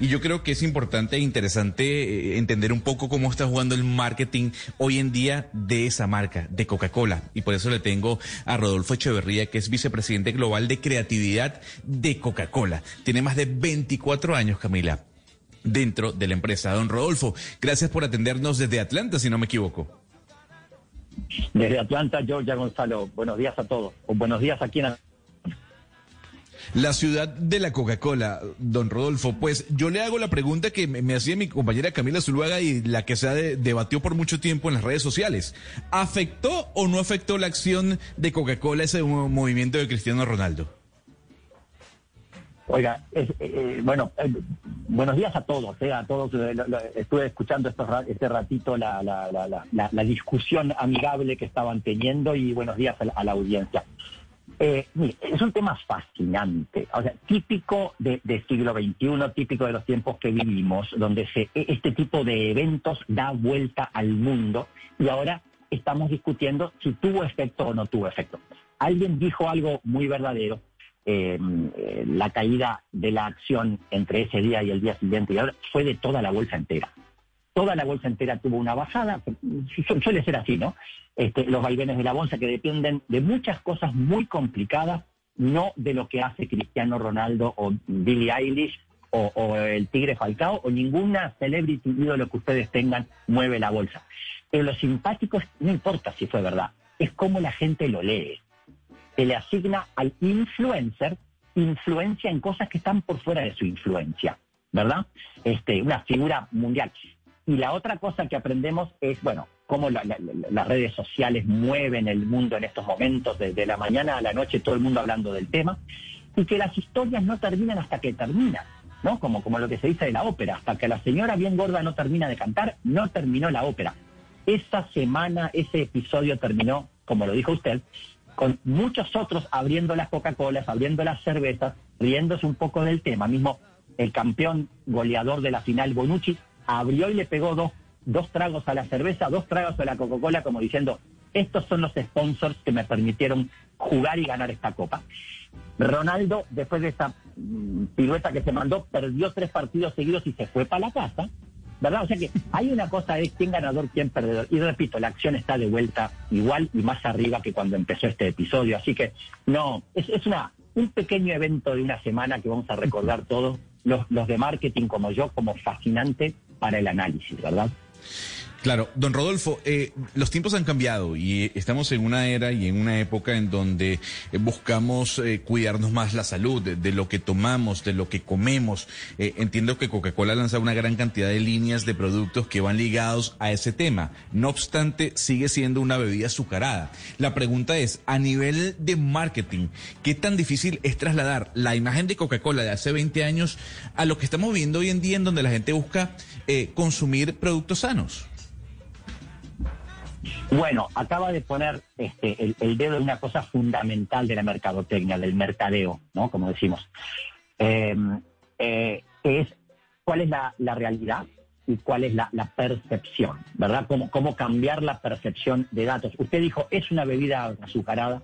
Y yo creo que es importante e interesante eh, entender un poco cómo está jugando el marketing hoy en día de esa marca, de Coca-Cola. Y por eso le tengo a Rodolfo Echeverría, que es vicepresidente global de creatividad de Coca-Cola. Tiene más de 24 años, Camila dentro de la empresa. Don Rodolfo, gracias por atendernos desde Atlanta, si no me equivoco. Desde Atlanta, Georgia Gonzalo. Buenos días a todos. O buenos días aquí en la ciudad de la Coca-Cola, don Rodolfo, pues yo le hago la pregunta que me, hacía mi compañera Camila Zuluaga y la que se debatió por mucho tiempo en las redes sociales. ¿Afectó o no afectó la acción de Coca-Cola ese movimiento de Cristiano Ronaldo? Oiga, eh, bueno, eh, buenos días a todos, eh, a todos. estuve escuchando este ratito la, la, discusión amigable que estaban teniendo y buenos días a la, audiencia. Es un tema fascinante, o sea, típico del siglo XXI, típico de los tiempos que vivimos, donde se, e, este tipo de eventos da vuelta al mundo y ahora estamos discutiendo si tuvo efecto o no tuvo efecto. Alguien dijo algo muy verdadero Em, eh, la caída de la acción entre ese día y el día siguiente y ahora fue de toda la bolsa entera. Toda la bolsa entera tuvo una bajada, suele ser así, ¿no? Este, los vaivenes de la bolsa que dependen de muchas cosas muy complicadas, no de lo que hace Cristiano Ronaldo o Billie Eilish o, el Tigre Falcao o ninguna celebrity ídolo que ustedes tengan mueve la bolsa. Pero lo simpático no importa si fue verdad, es cómo la gente lo lee se le asigna al influencer influencia en cosas que están por fuera de su influencia, ¿verdad? Este, una figura mundial. Y la otra cosa que aprendemos es, bueno, cómo las redes sociales mueven el mundo en estos momentos, desde la mañana a la noche, todo el mundo hablando del tema, y que las historias no terminan hasta que terminan, ¿no? Como, como lo que se dice de la ópera, hasta que la señora bien gorda no termina de cantar, no terminó la ópera. Esa semana, ese episodio terminó, como lo dijo usted, con muchos otros abriendo las Coca-Colas, abriendo las cervezas, riéndose un poco del tema. Mismo el campeón goleador de la final, Bonucci, abrió y le pegó dos, dos tragos a la cerveza, dos tragos a la Coca-Cola, como diciendo, estos son los sponsors que me permitieron jugar y ganar esta copa. Ronaldo, después de esa mm, pirueta que se mandó, perdió tres partidos seguidos y se fue para la casa. ¿verdad? O sea que hay una cosa de quién ganador, quién perdedor. Y repito, la acción está de vuelta igual y más arriba que cuando empezó este episodio. Así que no, es, es una, un pequeño evento de una semana que vamos a recordar todos los, los de marketing como yo como fascinante para el análisis, ¿verdad? Claro, don Rodolfo, eh, los tiempos han cambiado y estamos en una era y en una época en donde eh, buscamos eh, cuidarnos más la salud, de, lo que tomamos, de lo que comemos. entiendo que Coca-Cola lanza una gran cantidad de líneas de productos que van ligados a ese tema. No obstante, sigue siendo una bebida azucarada. La pregunta es, a nivel de marketing, ¿qué tan difícil es trasladar la imagen de Coca-Cola de hace 20 años a lo que estamos viendo hoy en día en donde la gente busca consumir productos sanos? Bueno, acaba de poner este, el, dedo en una cosa fundamental de la mercadotecnia, del mercadeo, ¿no? Como decimos. Em, eh, es cuál es la, realidad y cuál es la, percepción, ¿verdad? Cómo, cómo cambiar la percepción de datos. Usted dijo, es una bebida azucarada.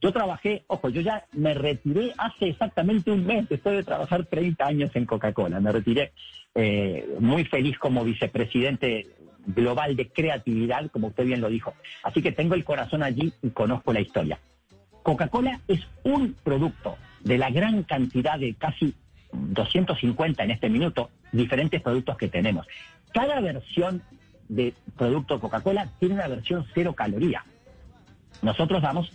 Yo trabajé, ojo, yo ya me retiré hace exactamente un mes, después de trabajar 30 años en Coca-Cola. Me retiré eh, muy feliz como vicepresidente global de creatividad, como usted bien lo dijo. Así que tengo el corazón allí y conozco la historia. Coca-Cola es un producto de la gran cantidad de casi 250 en este minuto diferentes productos que tenemos. Cada versión de producto Coca-Cola tiene una versión cero caloría. Nosotros damos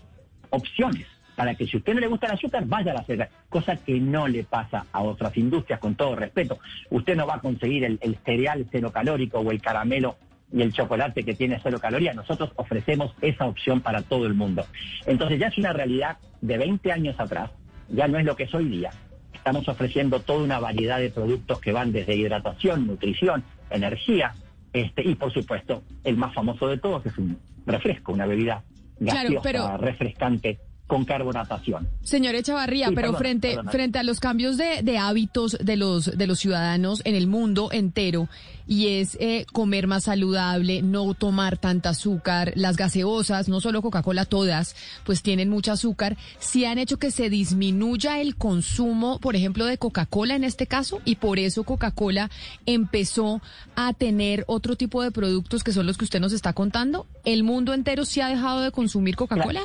opciones para que si a usted no le gusta el azúcar, vaya a la cerveza, cosa que no le pasa a otras industrias, con todo respeto. Usted no va a conseguir el, cereal cero calórico o el caramelo y el chocolate que tiene cero calorías. Nosotros ofrecemos esa opción para todo el mundo. Entonces ya es una realidad de 20 años atrás, ya no es lo que es hoy día. Estamos ofreciendo toda una variedad de productos que van desde hidratación, nutrición, energía, este, y por supuesto el más famoso de todos es un refresco, una bebida gaseosa, refrescante con carbonatación. Señor Echavarría, pero frente, frente a los cambios de, hábitos de los, de los ciudadanos en el mundo entero, y es eh, comer más saludable, no tomar tanta azúcar, las gaseosas, no solo Coca-Cola, todas, pues tienen mucho azúcar, si han hecho que se disminuya el consumo, por ejemplo, de Coca-Cola en este caso, y por eso Coca-Cola empezó a tener otro tipo de productos que son los que usted nos está contando. ¿El mundo entero sí ha dejado de consumir Coca-Cola?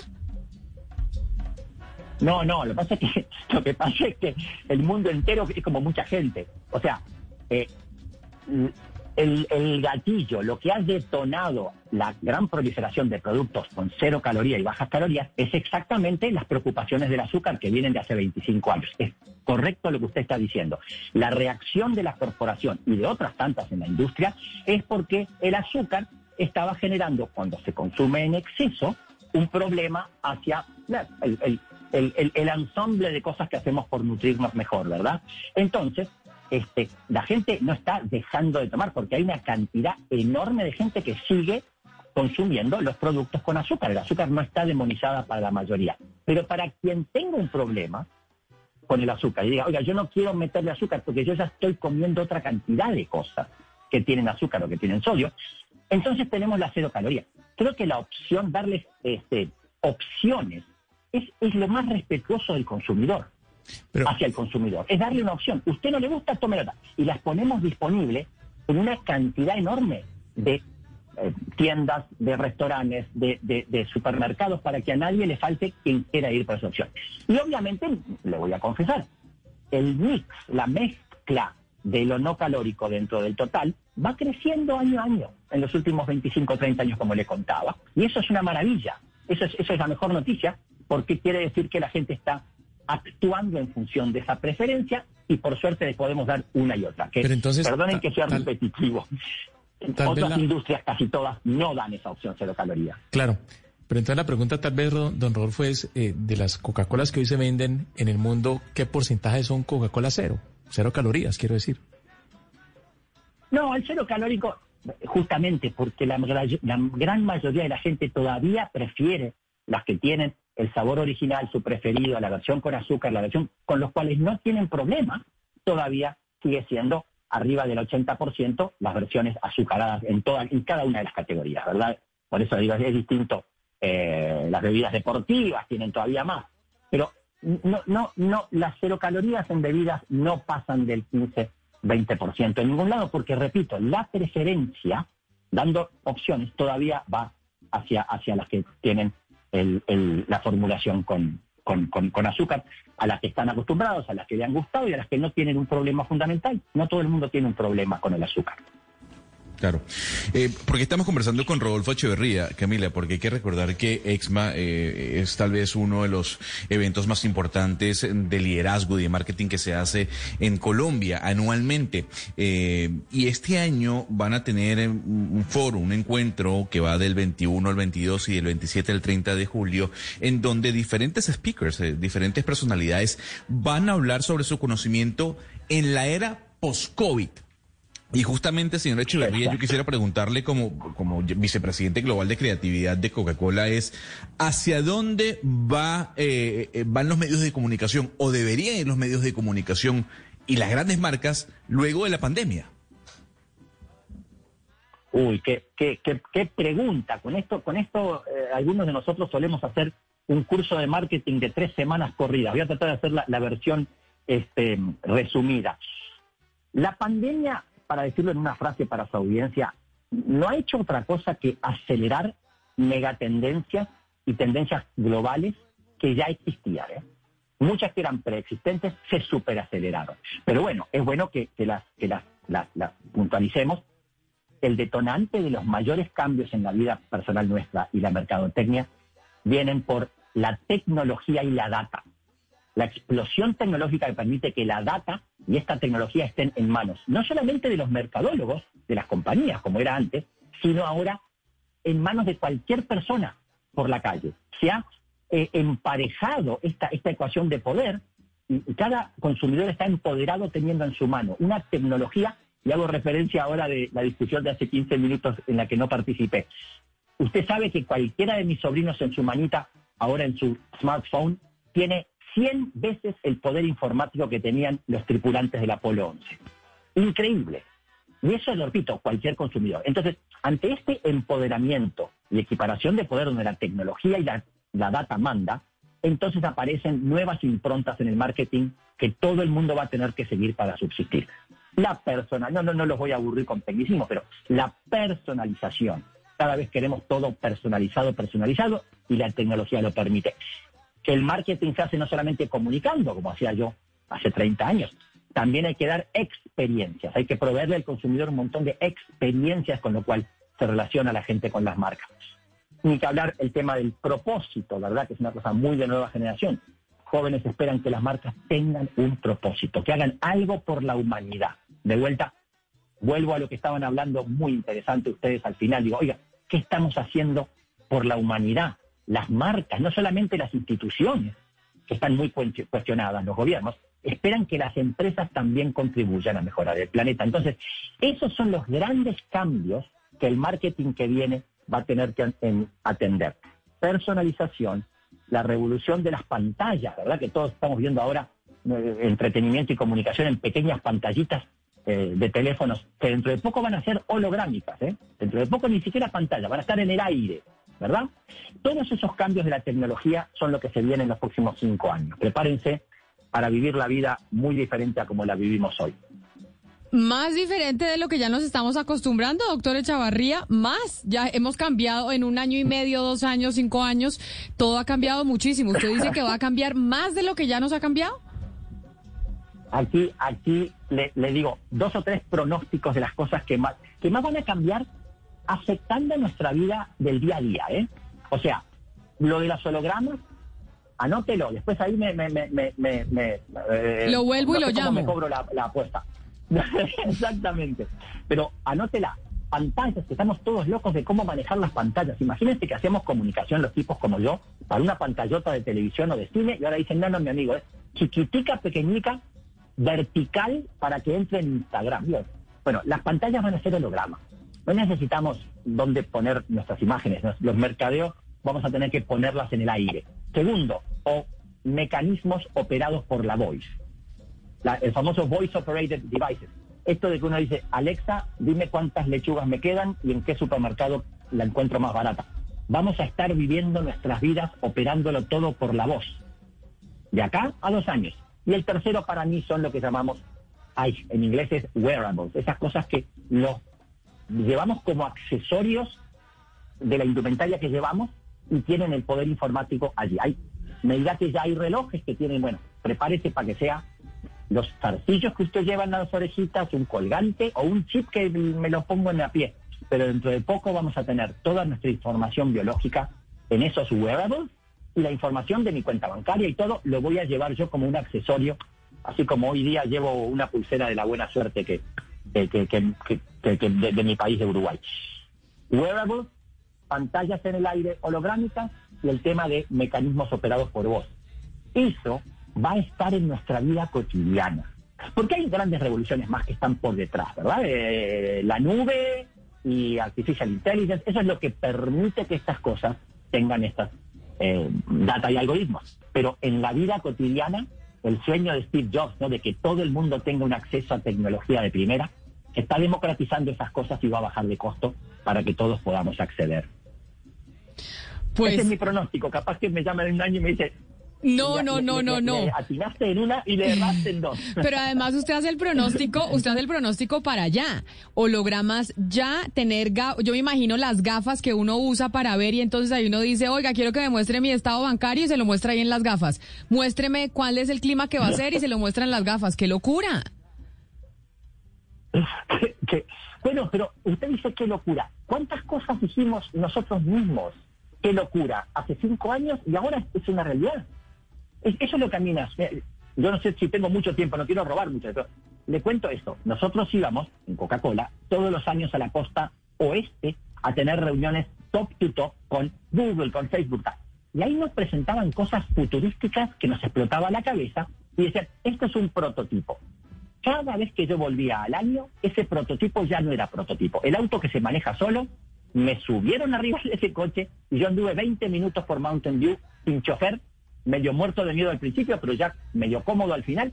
No, no, lo que pasa es que lo que pasa es que el mundo entero es como mucha gente. O sea, eh, el, el, gatillo, lo que ha detonado la gran proliferación de productos con cero calorías y bajas calorías es exactamente las preocupaciones del azúcar que vienen de hace 25 años. Es correcto lo que usted está diciendo. La reacción de la corporación y de otras tantas en la industria es porque el azúcar estaba generando, cuando se consume en exceso, un problema hacia el, el, el, ensamble de cosas que hacemos por nutrirnos mejor, ¿verdad? Entonces, este, la gente no está dejando de tomar porque hay una cantidad enorme de gente que sigue consumiendo los productos con azúcar. El azúcar no está demonizada para la mayoría. Pero para quien tenga un problema con el azúcar y diga, oiga, yo no quiero meterle azúcar porque yo ya estoy comiendo otra cantidad de cosas que tienen azúcar o que tienen sodio, entonces tenemos la cero caloría. Creo que la opción, darles este, opciones es, lo más respetuoso del consumidor hacia el consumidor. Es darle una opción. Usted no le gusta, tómela. Y las ponemos disponibles en una cantidad enorme de eh, tiendas, de restaurantes, de, supermercados, para que a nadie le falte quien quiera ir por esa opción. Y obviamente, le voy a confesar, el mix, la mezcla de lo no calórico dentro del total, va creciendo año a año en los últimos 25 o 30 años, como le contaba. Y eso es una maravilla. Eso es, eso es la mejor noticia, porque quiere decir que la gente está actuando en función de esa preferencia y por suerte le podemos dar una y otra. Que, perdonen que sea repetitivo. Otras industrias, casi todas, no dan esa opción cero calorías. Claro. Pero entonces la pregunta tal vez, don Rodolfo, es eh, de las Coca-Colas que hoy se venden en el mundo, ¿qué porcentaje son Coca-Cola cero? Cero calorías, quiero decir. No, el cero calórico, justamente porque la, la gran mayoría de la gente todavía prefiere las que tienen el sabor original, su preferido, la versión con azúcar, la versión con los cuales no tienen problema, todavía sigue siendo arriba del 80% las versiones azucaradas en, toda, en cada una de las categorías, ¿verdad? Por eso digo, es distinto. Eh, las bebidas deportivas tienen todavía más, pero no, no, no, las cero calorías en bebidas no pasan del 15, 20% en ningún lado, porque repito, la preferencia, dando opciones, todavía va hacia, hacia las que tienen la formulación con, con, azúcar, a las que están acostumbrados, a las que le han gustado y a las que no tienen un problema fundamental. No todo el mundo tiene un problema con el azúcar. Claro. Eh, porque estamos conversando con Rodolfo Echeverría, Camila, porque hay que recordar que EXMA eh, es tal vez uno de los eventos más importantes de liderazgo y de marketing que se hace en Colombia anualmente. Eh, y este año van a tener un foro, un encuentro que va del 21 al 22 y del 27 al 30 de julio, en donde diferentes speakers, diferentes personalidades van a hablar sobre su conocimiento en la era post-COVID. Y justamente, señor Echeverría, yo quisiera preguntarle como, como vicepresidente global de creatividad de Coca-Cola es, ¿hacia dónde va, eh, eh, van los medios de comunicación o deberían ir los medios de comunicación y las grandes marcas luego de la pandemia? Uy, qué, qué, qué, pregunta. Con esto, con esto eh, algunos de nosotros solemos hacer un curso de marketing de tres semanas corridas. Voy a tratar de hacer la, la versión este, resumida. La pandemia para decirlo en una frase para su audiencia, no ha hecho otra cosa que acelerar megatendencias y tendencias globales que ya existían. ¿eh? Muchas que eran preexistentes se superaceleraron. Pero bueno, es bueno que, las, las puntualicemos. El detonante de los mayores cambios en la vida personal nuestra y la mercadotecnia vienen por la tecnología y la data la explosión tecnológica que permite que la data y esta tecnología estén en manos, no solamente de los mercadólogos, de las compañías, como era antes, sino ahora en manos de cualquier persona por la calle. Se ha eh, emparejado esta, esta ecuación de poder y, cada consumidor está empoderado teniendo en su mano una tecnología, y hago referencia ahora de la discusión de hace 15 minutos en la que no participé. Usted sabe que cualquiera de mis sobrinos en su manita ahora en su smartphone, tiene 100 veces el poder informático que tenían los tripulantes del Apolo 11. Increíble. Y eso lo repito, cualquier consumidor. Entonces, ante este empoderamiento y equiparación de poder donde la tecnología y la, data manda, entonces aparecen nuevas improntas en el marketing que todo el mundo va a tener que seguir para subsistir. La personal, no, no, no los voy a aburrir con tecnicismo, pero la personalización. Cada vez queremos todo personalizado, personalizado, y la tecnología lo permite que el marketing se hace no solamente comunicando, como hacía yo hace 30 años, también hay que dar experiencias, hay que proveerle al consumidor un montón de experiencias con lo cual se relaciona la gente con las marcas. Ni que hablar el tema del propósito, ¿verdad? Que es una cosa muy de nueva generación. Jóvenes esperan que las marcas tengan un propósito, que hagan algo por la humanidad. De vuelta, vuelvo a lo que estaban hablando muy interesante ustedes al final. Digo, oiga, ¿qué estamos haciendo por la humanidad? Las marcas, no solamente las instituciones, que están muy cuestionadas, los gobiernos, esperan que las empresas también contribuyan a mejorar el planeta. Entonces, esos son los grandes cambios que el marketing que viene va a tener que atender. Personalización, la revolución de las pantallas, ¿verdad? Que todos estamos viendo ahora eh, entretenimiento y comunicación en pequeñas pantallitas eh, de teléfonos que dentro de poco van a ser holográmicas, ¿eh? Dentro de poco ni siquiera pantalla, van a estar en el aire. ¿Verdad? Todos esos cambios de la tecnología son lo que se viene en los próximos cinco años. Prepárense para vivir la vida muy diferente a como la vivimos hoy. Más diferente de lo que ya nos estamos acostumbrando, doctor Echavarría, más. Ya hemos cambiado en un año y medio, dos años, cinco años, todo ha cambiado muchísimo. ¿Usted dice que va a cambiar más de lo que ya nos ha cambiado? Aquí, aquí le, le digo dos o tres pronósticos de las cosas que más, que más van a cambiar afectando nuestra vida del día a día, ¿eh? O sea, lo de los hologramas, anótelo, después ahí me... me, me, me, eh, lo vuelvo y lo llamo. me cobro la, apuesta. Exactamente. Pero anótela, pantallas, que estamos todos locos de cómo manejar las pantallas. Imagínense que hacíamos comunicación los tipos como yo, para una pantallota de televisión o de cine, y ahora dicen, no, no, mi amigo, es chiquitica, pequeñica, vertical para que entre en Instagram. Bueno, las pantallas van a ser hologramas. No necesitamos dónde poner nuestras imágenes. Los mercadeos vamos a tener que ponerlas en el aire. Segundo, o mecanismos operados por la voice. el famoso voice operated devices. Esto de que uno dice, Alexa, dime cuántas lechugas me quedan y en qué supermercado la encuentro más barata. Vamos a estar viviendo nuestras vidas operándolo todo por la voz. De acá a dos años. Y el tercero para mí son lo que llamamos, en inglés es wearables, esas cosas que los llevamos como accesorios de la indumentaria que llevamos y tienen el poder informático allí. Hay, me que ya hay relojes que tienen, bueno, prepárese para que sea los zarcillos que usted lleva en las orejitas, un colgante o un chip que me lo pongo en la pie. Pero dentro de poco vamos a tener toda nuestra información biológica en esos wearables y la información de mi cuenta bancaria y todo lo voy a llevar yo como un accesorio, así como hoy día llevo una pulsera de la buena suerte que que, de, mi país, de Uruguay. Wearables, pantallas en el aire holográmicas y el tema de mecanismos operados por voz. Eso va a estar en nuestra vida cotidiana. Porque hay grandes revoluciones más que están por detrás, ¿verdad? Eh, la nube y artificial intelligence, eso es lo que permite que estas cosas tengan estas eh, data y algoritmos. Pero en la vida cotidiana, el sueño de Steve Jobs, ¿no? de que todo el mundo tenga un acceso a tecnología de primera, está democratizando esas cosas y va a bajar de costo para que todos podamos acceder. Pues, Ese es mi pronóstico. Capaz que me llaman en un año y me dice, no, no, no, no, no. atinaste en una y le erraste en dos. Pero además usted hace el pronóstico, usted hace el pronóstico para allá. Hologramas ya, tener yo me imagino las gafas que uno usa para ver y entonces ahí uno dice, oiga, quiero que me muestre mi estado bancario y se lo muestra ahí en las gafas. Muéstreme cuál es el clima que va a ser y se lo muestra en las gafas. ¡Qué locura! bueno, pero usted dice qué locura. ¿Cuántas cosas dijimos nosotros mismos? Qué locura. Hace cinco años y ahora es una realidad. Eso es lo que a mí me Yo no sé si tengo mucho tiempo, no quiero robar mucho, pero le cuento esto. Nosotros íbamos en Coca-Cola todos los años a la costa oeste a tener reuniones top to top con Google, con Facebook. Y ahí nos presentaban cosas futurísticas que nos explotaba la cabeza y decían, esto es un prototipo. Cada vez que yo volvía al año, ese prototipo ya no era prototipo. El auto que se maneja solo, me subieron arriba de ese coche y yo anduve 20 minutos por Mountain View sin chofer, medio muerto de miedo al principio, pero ya medio cómodo al final.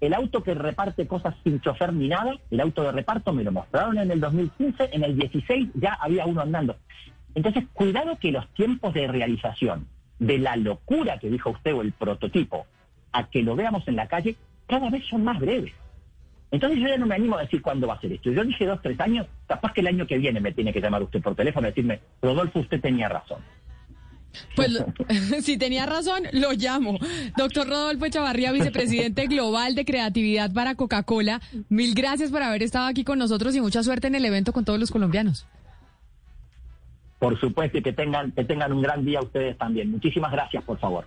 El auto que reparte cosas sin chofer ni nada, el auto de reparto me lo mostraron en el 2015, en el 16 ya había uno andando. Entonces, cuidado que los tiempos de realización de la locura que dijo usted o el prototipo a que lo veamos en la calle cada vez son más breves. Entonces yo ya no me animo a decir cuándo va a ser esto. Yo dije dos, tres años, capaz que el año que viene me tiene que llamar usted por teléfono y decirme, Rodolfo, usted tenía razón. Pues si tenía razón, lo llamo. Doctor Rodolfo Echavarría, vicepresidente global de creatividad para Coca-Cola. Mil gracias por haber estado aquí con nosotros y mucha suerte en el evento con todos los colombianos. Por supuesto, y que tengan, que tengan un gran día ustedes también. Muchísimas gracias, por favor.